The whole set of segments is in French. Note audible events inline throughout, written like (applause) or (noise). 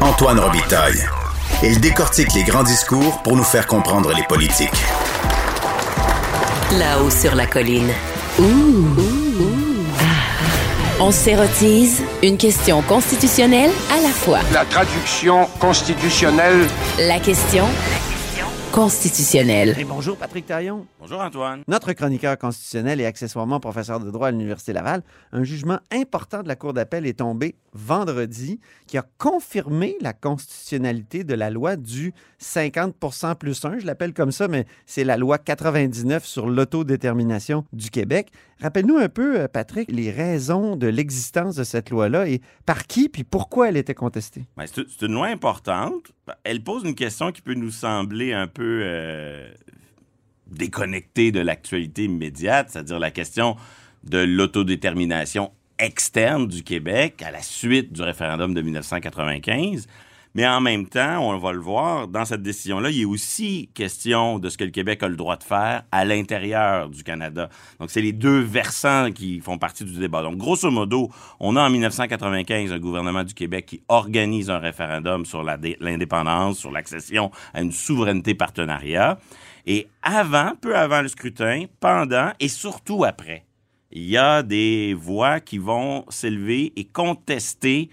Antoine Robitaille. Il décortique les grands discours pour nous faire comprendre les politiques. Là-haut sur la colline. On s'érotise une question constitutionnelle à la fois. La traduction constitutionnelle. La question constitutionnelle. Et bonjour Patrick Taillon. Bonjour Antoine. Notre chroniqueur constitutionnel et accessoirement professeur de droit à l'Université Laval, un jugement important de la Cour d'appel est tombé vendredi qui a confirmé la constitutionnalité de la loi du 50% plus 1. Je l'appelle comme ça, mais c'est la loi 99 sur l'autodétermination du Québec. Rappelle-nous un peu, euh, Patrick, les raisons de l'existence de cette loi-là et par qui puis pourquoi elle était contestée. Ben, c'est une loi importante. Elle pose une question qui peut nous sembler un peu euh, déconnectée de l'actualité immédiate, c'est-à-dire la question de l'autodétermination externe du Québec à la suite du référendum de 1995. Mais en même temps, on va le voir, dans cette décision-là, il est aussi question de ce que le Québec a le droit de faire à l'intérieur du Canada. Donc, c'est les deux versants qui font partie du débat. Donc, grosso modo, on a en 1995 un gouvernement du Québec qui organise un référendum sur l'indépendance, sur l'accession à une souveraineté partenariat. Et avant, peu avant le scrutin, pendant et surtout après, il y a des voix qui vont s'élever et contester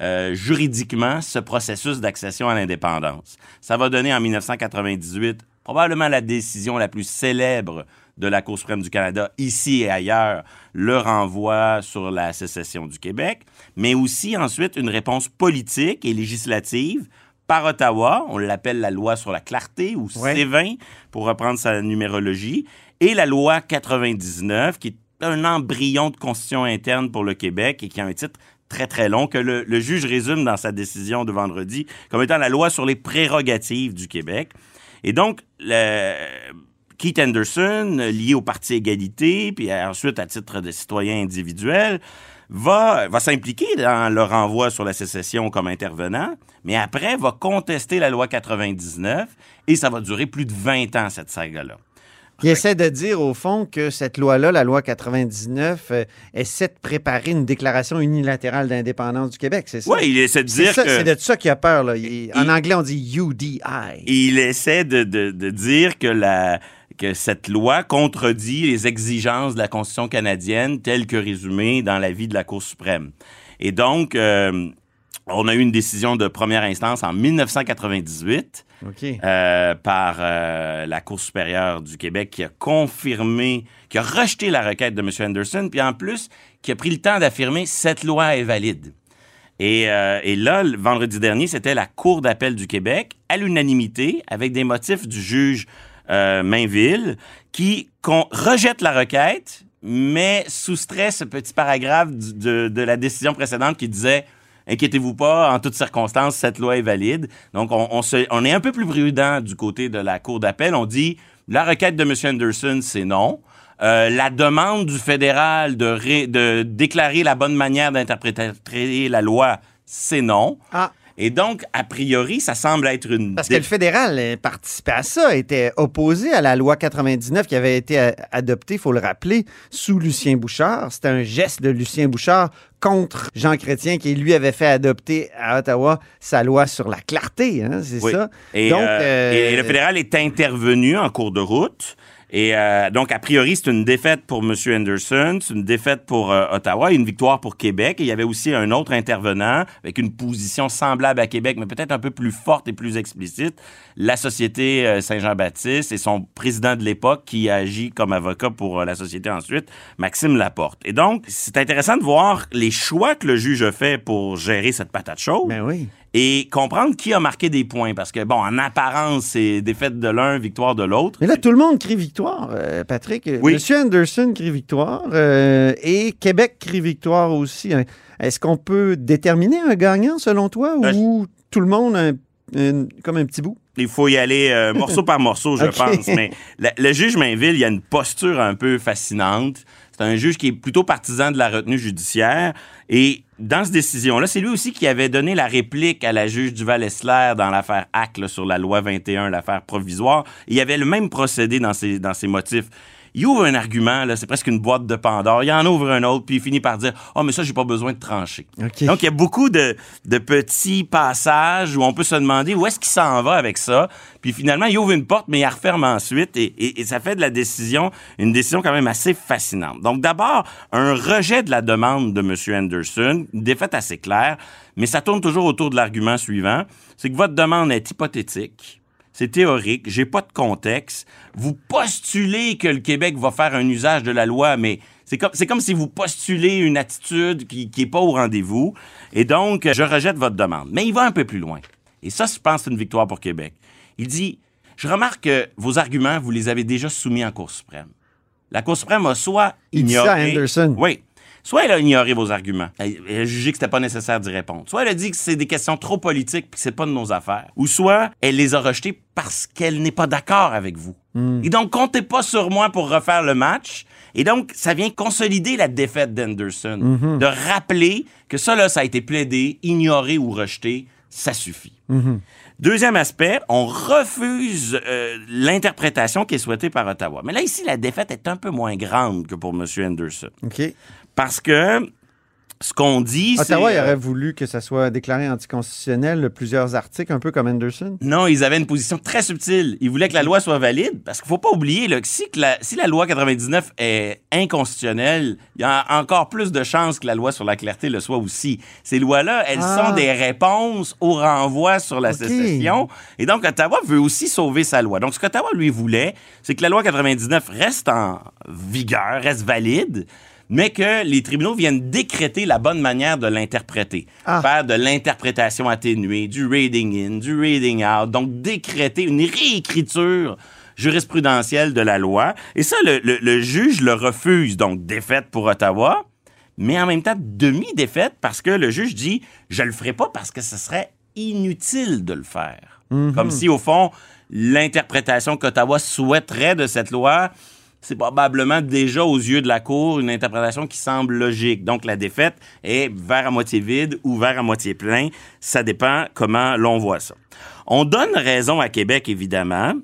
euh, juridiquement ce processus d'accession à l'indépendance. Ça va donner en 1998 probablement la décision la plus célèbre de la Cour suprême du Canada, ici et ailleurs, le renvoi sur la sécession du Québec, mais aussi ensuite une réponse politique et législative par Ottawa, on l'appelle la loi sur la clarté ou Ouais. C20 pour reprendre sa numérologie, et la loi 99 qui est un embryon de constitution interne pour le Québec et qui a un titre très très long que le, le juge résume dans sa décision de vendredi comme étant la loi sur les prérogatives du Québec. Et donc, le, Keith Anderson, lié au Parti Égalité, puis ensuite à titre de citoyen individuel, va, va s'impliquer dans le renvoi sur la sécession comme intervenant, mais après va contester la loi 99 et ça va durer plus de 20 ans, cette saga-là. Il essaie de dire, au fond, que cette loi-là, la loi 99, euh, essaie de préparer une déclaration unilatérale d'indépendance du Québec, c'est ça? Oui, il essaie de dire ça- que... c'est de ça qu'il a peur. Là. Il- en anglais, on dit UDI. il essaie de, de- de dire que, la, que cette loi contredit les exigences de la Constitution canadienne telles que résumées dans l'avis de la Cour suprême. Et donc, euh, on a eu une décision de première instance en 1998 OK. euh, par euh, la Cour supérieure du Québec qui a confirmé, qui a rejeté la requête de M. Anderson, puis en plus, qui a pris le temps d'affirmer cette loi est valide. Et, euh, et là, le vendredi dernier, c'était la Cour d'appel du Québec, à l'unanimité, avec des motifs du juge Mainville, qui rejette la requête, mais soustrait ce petit paragraphe du- de, de la décision précédente qui disait Inquiétez-vous pas, en toutes circonstances, cette loi est valide. Donc, on, est un peu plus prudent du côté de la Cour d'appel. On dit la requête de M. Anderson, c'est non. Euh, la demande du fédéral de, de déclarer la bonne manière d'interpréter la loi, c'est non. Ah. Et donc, a priori, ça semble être une... Parce que le fédéral participait à ça, était opposé à la loi 99 qui avait été adoptée, il faut le rappeler, sous Lucien Bouchard. C'était un geste de Lucien Bouchard contre Jean Chrétien qui lui avait fait adopter à Ottawa sa loi sur la clarté, hein, c'est Oui. ça? Et, Donc, euh, euh, et le fédéral est intervenu en cours de route. Et euh, donc, a priori, c'est une défaite pour M. Anderson, c'est une défaite pour euh, Ottawa et une victoire pour Québec. Et il y avait aussi un autre intervenant avec une position semblable à Québec, mais peut-être un peu plus forte et plus explicite, la Société euh, Saint-Jean-Baptiste et son président de l'époque qui a agi comme avocat pour euh, la société ensuite, Maxime Laporte. Et donc, c'est intéressant de voir les choix que le juge a fait pour gérer cette patate chaude Ben oui. Et comprendre qui a marqué des points. Parce que, bon, en apparence, c'est défaite de l'un, victoire de l'autre. Mais là, tout le monde crie victoire, euh, Patrick. Oui. Monsieur Anderson crie victoire euh, et Québec crie victoire aussi. hein. Est-ce qu'on peut déterminer un gagnant selon toi Ben, ou tout le monde un- un- comme un petit bout? Il faut y aller euh, morceau par morceau, je (laughs) pense. Mais le, le juge Mainville, il y a une posture un peu fascinante. C'est un juge qui est plutôt partisan de la retenue judiciaire. Et dans cette décision-là, c'est lui aussi qui avait donné la réplique à la juge Duval-Essler dans l'affaire Hack sur la loi 21, l'affaire provisoire. Il y avait le même procédé dans ses, dans ses motifs. Il ouvre un argument, là, c'est presque une boîte de Pandore. Il en ouvre un autre, puis il finit par dire Oh, mais ça, j'ai pas besoin de trancher. OK. Donc, il y a beaucoup de, de petits passages où on peut se demander où est-ce qu'il s'en va avec ça. Puis finalement, il ouvre une porte, mais il la referme ensuite. Et, et- et ça fait de la décision une décision quand même assez fascinante. Donc, d'abord, un rejet de la demande de M. Anderson, une défaite assez claire, mais ça tourne toujours autour de l'argument suivant. C'est que votre demande est hypothétique. C'est théorique, j'ai pas de contexte. Vous postulez que le Québec va faire un usage de la loi, mais c'est comme, c'est comme si vous postulez une attitude qui, qui est pas au rendez-vous. Et donc, je rejette votre demande. Mais il va un peu plus loin. Et ça, je pense, c'est une victoire pour Québec. Il dit, je remarque que vos arguments, vous les avez déjà soumis en Cour suprême. La Cour suprême a soit Il dit ignoré... ça à Anderson. Oui. Soit elle a ignoré vos arguments, elle elle a jugé que c'était pas nécessaire d'y répondre. Soit elle a dit que c'est des questions trop politiques puis que c'est pas de nos affaires. Ou soit elle les a rejetées parce qu'elle n'est pas d'accord avec vous. Et donc comptez pas sur moi pour refaire le match. Et donc ça vient consolider la défaite d'Anderson, de rappeler que ça là ça a été plaidé, ignoré ou rejeté, ça suffit. Deuxième aspect, on refuse euh, l'interprétation qui est souhaitée par Ottawa. Mais là, ici, la défaite est un peu moins grande que pour M. Anderson. Parce que ce qu'on dit, c'est... Ottawa, il euh, aurait voulu que ça soit déclaré anticonstitutionnel, plusieurs articles, un peu comme Anderson. Non, ils avaient une position très subtile. Ils voulaient que la loi soit valide parce qu'il faut pas oublier là, que si, que la, si la loi 99 est inconstitutionnelle, il y a encore plus de chances que la loi sur la clarté le soit aussi. Ces lois-là, elles Ah. sont des réponses au renvoi sur la Ok. sécession. Et donc, Ottawa veut aussi sauver sa loi. Donc, ce qu'Ottawa lui voulait, c'est que la loi 99 reste en vigueur, reste valide, mais que les tribunaux viennent décréter la bonne manière de l'interpréter. Ah. Faire de l'interprétation atténuée, du reading in, du reading out, donc décréter une réécriture jurisprudentielle de la loi. Et ça, le, le- le juge le refuse, donc défaite pour Ottawa, mais en même temps demi-défaite parce que le juge dit je le ferai pas parce que ce serait inutile de le faire. Comme si, au fond, l'interprétation qu'Ottawa souhaiterait de cette loi, c'est probablement déjà aux yeux de la Cour une interprétation qui semble logique. Donc la défaite est vers à moitié vide ou vers à moitié plein. Ça dépend comment l'on voit ça. On donne raison à Québec, évidemment.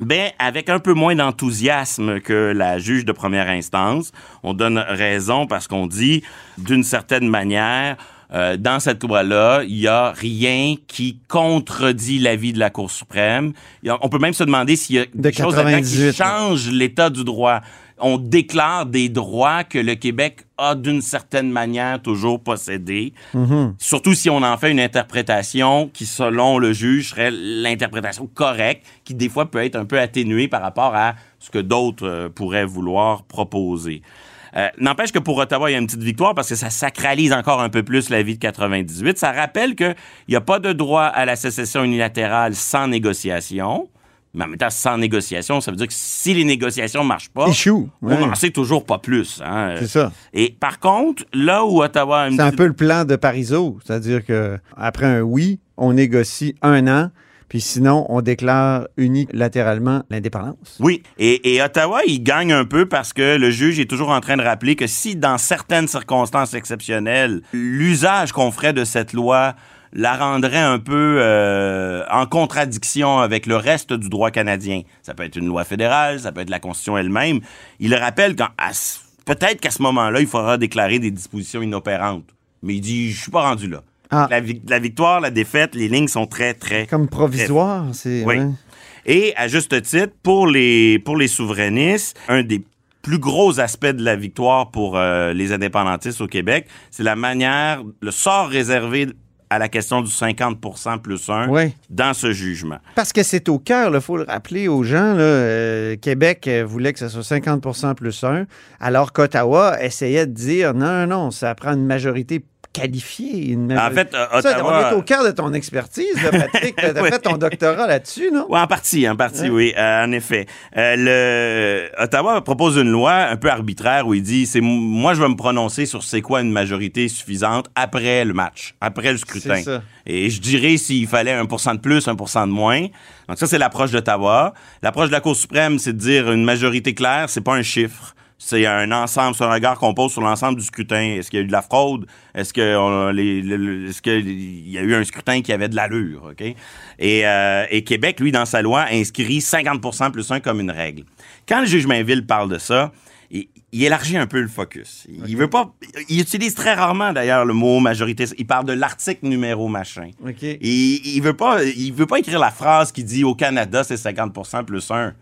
Ben, avec un peu moins d'enthousiasme que la juge de première instance, on donne raison parce qu'on dit, d'une certaine manière, euh, dans cette loi-là, il y a rien qui contredit l'avis de la Cour suprême. A- on peut même se demander s'il y a De des choses là-dedans 98, qui changent l'état du droit. On déclare des droits que le Québec a d'une certaine manière toujours possédés. Surtout si on en fait une interprétation qui, selon le juge, serait l'interprétation correcte, qui des fois peut être un peu atténuée par rapport à ce que d'autres euh, pourraient vouloir proposer. Euh, N'empêche que pour Ottawa, il y a une petite victoire parce que ça sacralise encore un peu plus la vie de 98. Ça rappelle qu'il n'y a pas de droit à la sécession unilatérale sans négociation. Mais en même temps, sans négociation, ça veut dire que si les négociations ne marchent pas, Échoue. ouais. on n'en sait toujours pas plus. hein. C'est ça. Et par contre, là où Ottawa a une C'est un peu le plan de Parizeau. C'est-à-dire que après un oui, on négocie un an, puis sinon, on déclare unilatéralement l'indépendance. Oui, et, Ottawa, il gagne un peu parce que le juge est toujours en train de rappeler que si, dans certaines circonstances exceptionnelles, l'usage qu'on ferait de cette loi la rendrait un peu euh, en contradiction avec le reste du droit canadien. Ça peut être une loi fédérale, ça peut être la Constitution elle-même. Il rappelle quand à ce- peut-être qu'à ce moment-là, il faudra déclarer des dispositions inopérantes. Mais il dit, je suis pas rendu là. Ah. La, vic- la victoire, la défaite, les lignes sont très, très Comme provisoire, c'est. Oui. ouais. et à juste titre, pour les, pour les souverainistes, un des plus gros aspects de la victoire pour euh, les indépendantistes au Québec, c'est la manière, le sort réservé à la question du 50% plus 1 Ouais. dans ce jugement. Parce que c'est au cœur, il faut le rappeler aux gens. Là, euh, Québec euh, voulait que ce soit 50% plus 1, alors qu'Ottawa essayait de dire non, non, non, ça prend une majorité qualifiée. Une En fait, euh, Ça, Ottawa- on est au cœur de ton expertise, là, Patrick. (laughs) Tu as Oui. fait ton doctorat là-dessus, non? Oui, en partie, en partie, oui, euh, en effet. Euh, le Ottawa propose une loi un peu arbitraire où il dit c'est moi je vais me prononcer sur c'est quoi une majorité suffisante après le match, après le scrutin. C'est ça. Et je dirais s'il fallait 1 de plus, 1% de moins. Donc ça c'est l'approche d'Ottawa. L'approche de la Cour suprême, c'est de dire une majorité claire, c'est pas un chiffre. C'est un ensemble, c'est un regard qu'on pose sur l'ensemble du scrutin. Est-ce qu'il y a eu de la fraude? Est-ce qu'il y a eu un scrutin qui avait de l'allure? OK? Et, euh, et Québec, lui, dans sa loi, inscrit 50% plus 1 comme une règle. Quand le juge Mainville parle de ça, il, il élargit un peu le focus. Il veut pas. Il utilise très rarement d'ailleurs le mot majorité. Il parle de l'article numéro machin. Il, il veut pas, il veut pas écrire la phrase qui dit au Canada c'est 50% plus 1.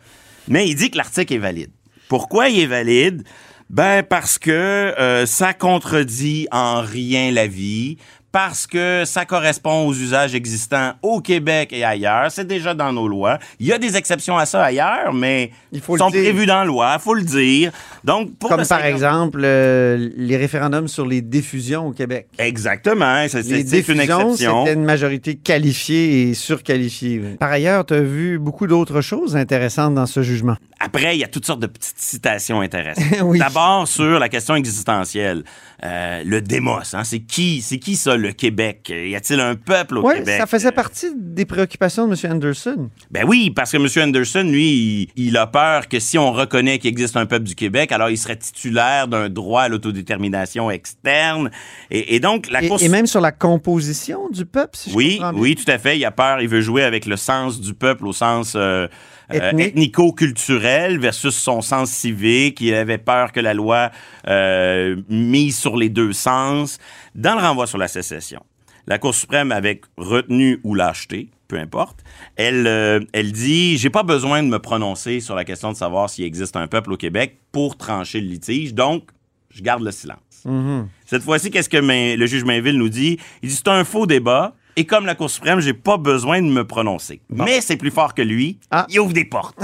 Mais il dit que l'article est valide. Pourquoi il est valide? Ben parce que euh, ça contredit en rien la vie, parce que ça correspond aux usages existants au Québec et ailleurs. C'est déjà dans nos lois. Il y a des exceptions à ça ailleurs, mais Il le sont dire. prévues dans la loi, faut le dire. Donc pour Comme par 50 exemple euh, les référendums sur les diffusions au Québec. Exactement, c'est une diffusions, exception. c'était une majorité qualifiée et surqualifiée. oui. Par ailleurs, tu as vu beaucoup d'autres choses intéressantes dans ce jugement? Après, il y a toutes sortes de petites citations intéressantes. (laughs) Oui. D'abord sur la question existentielle, Euh, le démos, hein, c'est qui, c'est qui ça le Québec? Y a-t-il un peuple au Québec? ça faisait partie des préoccupations de M. Anderson. Ben oui, parce que M. Anderson, lui, il, il a peur que si on reconnaît qu'il existe un peuple du Québec, alors il serait titulaire d'un droit à l'autodétermination externe. Et, et donc la Et, et même sur la composition du peuple, si je oui, comprends bien. oui, tout à fait. Il a peur, il veut jouer avec le sens du peuple au sens euh, Ethnique. ethnico-culturel versus son sens civique. Il avait peur que la loi euh, mise sur les deux sens. Dans le renvoi sur la sécession, la Cour suprême, avec retenue ou lâcheté, peu importe, elle, euh, elle dit j'ai pas besoin de me prononcer sur la question de savoir s'il existe un peuple au Québec pour trancher le litige, donc je garde le silence. Mhm. Cette fois-ci, qu'est-ce que le juge Mainville nous dit? Il dit c'est un faux débat. Et comme la Cour suprême, j'ai pas besoin de me prononcer. Mais c'est plus fort que lui. Ah. Il ouvre des portes.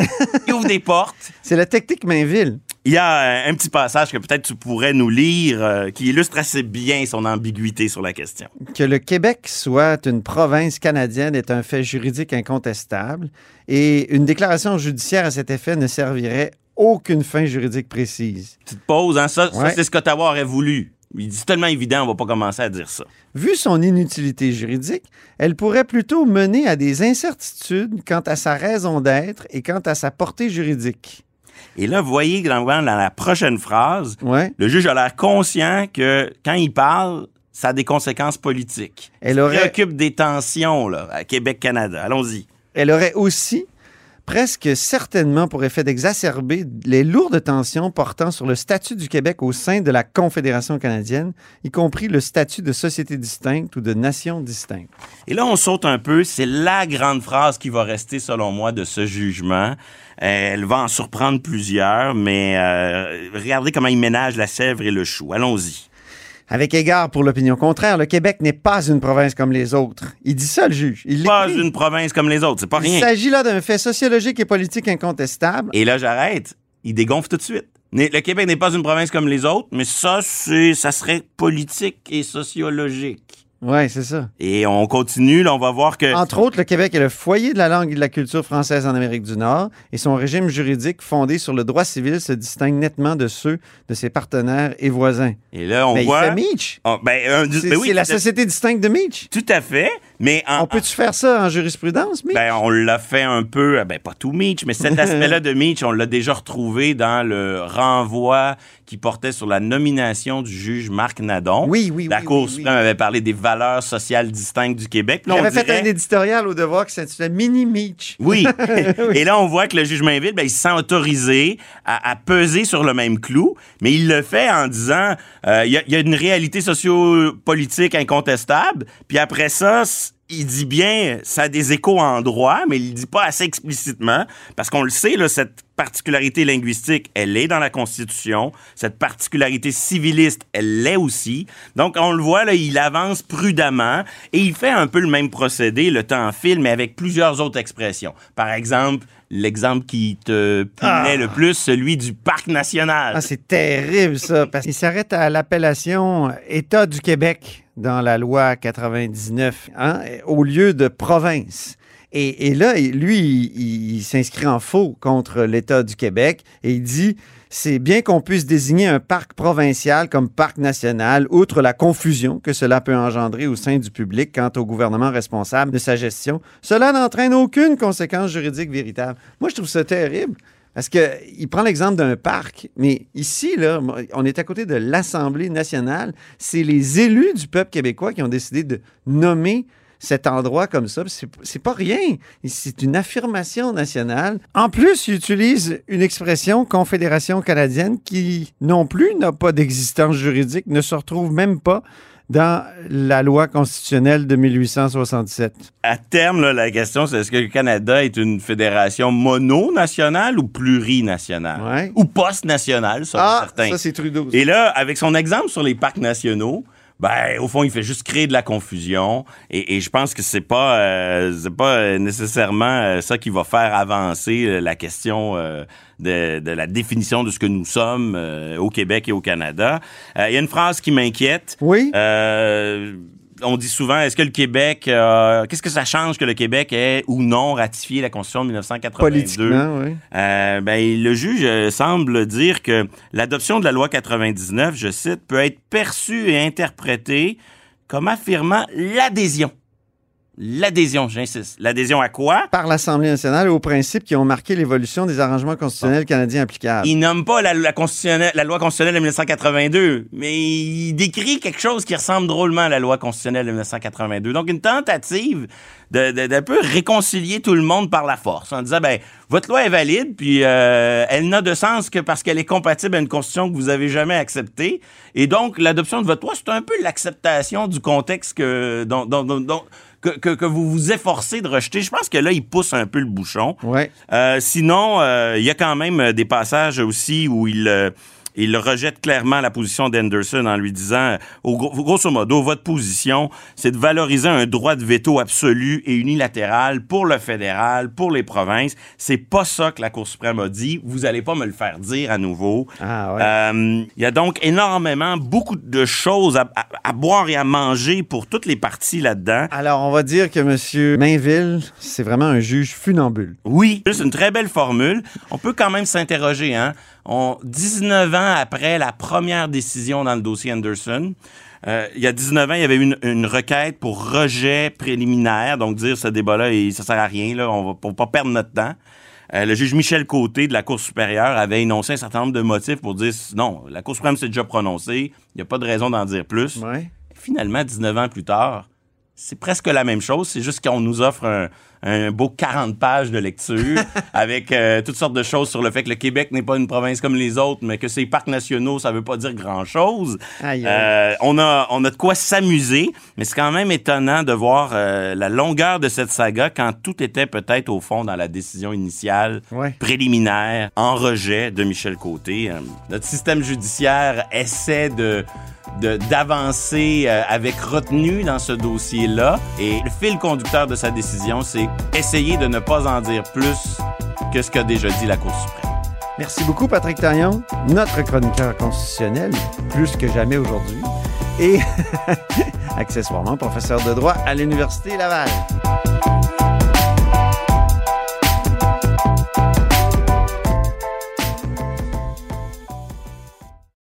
Il ouvre des portes. (laughs) C'est la technique Mainville. Il y a euh, un petit passage que peut-être tu pourrais nous lire euh, qui illustre assez bien son ambiguïté sur la question. Que le Québec soit une province canadienne est un fait juridique incontestable et une déclaration judiciaire à cet effet ne servirait aucune fin juridique précise. Petite pause, hein? Ça, c'est ce qu'Ottawa aurait voulu. Il dit tellement évident, on va pas commencer à dire ça. Vu son inutilité juridique, elle pourrait plutôt mener à des incertitudes quant à sa raison d'être et quant à sa portée juridique. Et là, vous voyez que dans, dans la prochaine phrase, Ouais. le juge a l'air conscient que quand il parle, ça a des conséquences politiques. Elle Il aurait, préoccupe des tensions là, à Québec-Canada. Allons-y. elle aurait aussi presque certainement pour effet d'exacerber les lourdes tensions portant sur le statut du Québec au sein de la Confédération canadienne, y compris le statut de société distincte ou de nation distincte. Et là, on saute un peu. C'est la grande phrase qui va rester, selon moi, de ce jugement. Elle va en surprendre plusieurs, mais euh, regardez comment il ménage la sèvre et le chou. Allons-y. Avec égard pour l'opinion contraire, le Québec n'est pas une province comme les autres. Il dit ça, le juge. Il Pas une province comme les autres, c'est pas Il rien. s'agit là d'un fait sociologique et politique incontestable. Et là, j'arrête. Il dégonfle tout de suite. Le Québec n'est pas une province comme les autres, mais ça, ça serait politique et sociologique. Oui, c'est ça. Et on continue, là, on va voir que... Entre autres, le Québec est le foyer de la langue et de la culture française en Amérique du Nord et son régime juridique fondé sur le droit civil se distingue nettement de ceux de ses partenaires et voisins. Et là, on Mais voit... il fait Meach. Oh, ben, un- ben oui, c'est la société distincte de Meach. Tout à fait, mais en, On peut-tu faire ça en jurisprudence, Meach? Ben, on l'a fait un peu, euh, ben, pas tout Meach, mais cet (laughs) aspect-là de Meach, on l'a déjà retrouvé dans le renvoi qui portait sur la nomination du juge Marc Nadon. Oui, oui, La oui, Cour oui, oui. suprême avait parlé des valeurs sociales distinctes du Québec. Là, on J'avais fait un éditorial au devoir qui s'intitulait Mini Meach. Oui. (laughs) (laughs) Et là, on voit que le juge Mainville, ben, il se sent autorisé à, à peser sur le même clou, mais il le fait en disant euh, il y, a- il y a une réalité sociopolitique incontestable, puis après ça, il dit bien, ça a des échos en droit, mais il le dit pas assez explicitement, parce qu'on le sait, là, cette particularité linguistique, elle est dans la Constitution. Cette particularité civiliste, elle l'est aussi. Donc, on le voit, là, il avance prudemment et il fait un peu le même procédé, le temps file, mais avec plusieurs autres expressions. Par exemple, l'exemple qui te plaît le plus, celui du parc national. Ah, c'est terrible, ça, parce qu'il s'arrête à l'appellation État du Québec dans la loi 99, hein, au lieu de province. Et, et là, lui, il, il s'inscrit en faux contre l'État du Québec et il dit c'est bien qu'on puisse désigner un parc provincial comme parc national, outre la confusion que cela peut engendrer au sein du public quant au gouvernement responsable de sa gestion. Cela n'entraîne aucune conséquence juridique véritable. Moi, je trouve ça terrible. Parce qu'il prend l'exemple d'un parc, mais ici, là, on est à côté de l'Assemblée nationale. C'est les élus du peuple québécois qui ont décidé de nommer cet endroit comme ça. C'est pas rien. C'est une affirmation nationale. En plus, il utilise une expression Confédération canadienne qui non plus n'a pas d'existence juridique, ne se retrouve même pas dans la loi constitutionnelle de 1867. À terme, là, la question, c'est est-ce que le Canada est une fédération mononationale ou plurinationale? Ouais. Ou post-nationale, ça, Ah, certains. ça c'est Trudeau. Et là, avec son exemple sur les parcs nationaux, ben, au fond, il fait juste créer de la confusion. Et, et je pense que c'est pas, euh, c'est pas euh, nécessairement euh, ça qui va faire avancer euh, la question euh, de, de la définition de ce que nous sommes euh, au Québec et au Canada. Euh, Il y a une phrase qui m'inquiète. Oui. On dit souvent, est-ce que le Québec, euh, qu'est-ce que ça change que le Québec ait ou non ratifié la Constitution de 1982? Politiquement, oui. Euh, ben, le juge euh, semble dire que l'adoption de la loi 99, je cite, peut être perçue et interprétée comme affirmant l'adhésion. L'adhésion, j'insiste. L'adhésion à quoi? Par l'Assemblée nationale aux principes qui ont marqué l'évolution des arrangements constitutionnels canadiens applicables. Il nomme pas la, la, constitutionnelle- la loi constitutionnelle de 1982, mais il décrit quelque chose qui ressemble drôlement à la loi constitutionnelle de 1982. Donc, une tentative de, de- d'un peu réconcilier tout le monde par la force, en disant, ben, votre loi est valide, puis euh, elle n'a de sens que parce qu'elle est compatible à une constitution que vous avez jamais acceptée. Et donc, l'adoption de votre loi, c'est un peu l'acceptation du contexte que, dont, dont- dont- dont- que, que, que vous vous efforcez de rejeter. Je pense que là, il pousse un peu le bouchon. Ouais. Euh, sinon, euh, il y a quand même euh, des passages aussi où il, il rejette clairement la position d'Anderson en lui disant, euh, au gros- grosso modo, votre position, c'est de valoriser un droit de veto absolu et unilatéral pour le fédéral, pour les provinces. C'est pas ça que la Cour suprême a dit. Vous allez pas me le faire dire à nouveau. Ah ouais. Euh, Il y a donc énormément, beaucoup de choses à, à- à boire et à manger pour toutes les parties là-dedans. Alors, on va dire que M. Mainville, c'est vraiment un juge funambule. Oui, c'est une très belle formule. On peut quand même s'interroger, hein. On, 19 ans après la première décision dans le dossier Anderson, euh, il y a 19 ans, il y avait une, une requête pour rejet préliminaire, donc dire ce débat-là, ça sert à rien, là, on va pour pas perdre notre temps. Euh, le juge Michel Côté de la Cour supérieure avait énoncé un certain nombre de motifs pour dire non, la Cour suprême s'est déjà prononcée, il n'y a pas de raison d'en dire plus. Ouais. Finalement, 19 ans plus tard, c'est presque la même chose. C'est juste qu'on nous offre un, un beau 40 pages de lecture (laughs) avec euh, toutes sortes de choses sur le fait que le Québec n'est pas une province comme les autres, mais que ces parcs nationaux, ça veut pas dire grand-chose. Euh, on, a, on a de quoi s'amuser, mais c'est quand même étonnant de voir euh, la longueur de cette saga quand tout était peut-être au fond dans la décision initiale Ouais. préliminaire en rejet de Michel Côté. Notre système judiciaire essaie de- d'avancer euh, avec retenue dans ce dossier-là. Et le fil conducteur de sa décision, c'est essayer de ne pas en dire plus que ce qu'a déjà dit la Cour suprême. Merci beaucoup, Patrick Taillon, notre chroniqueur constitutionnel, plus que jamais aujourd'hui, et (laughs) accessoirement professeur de droit à l'Université Laval.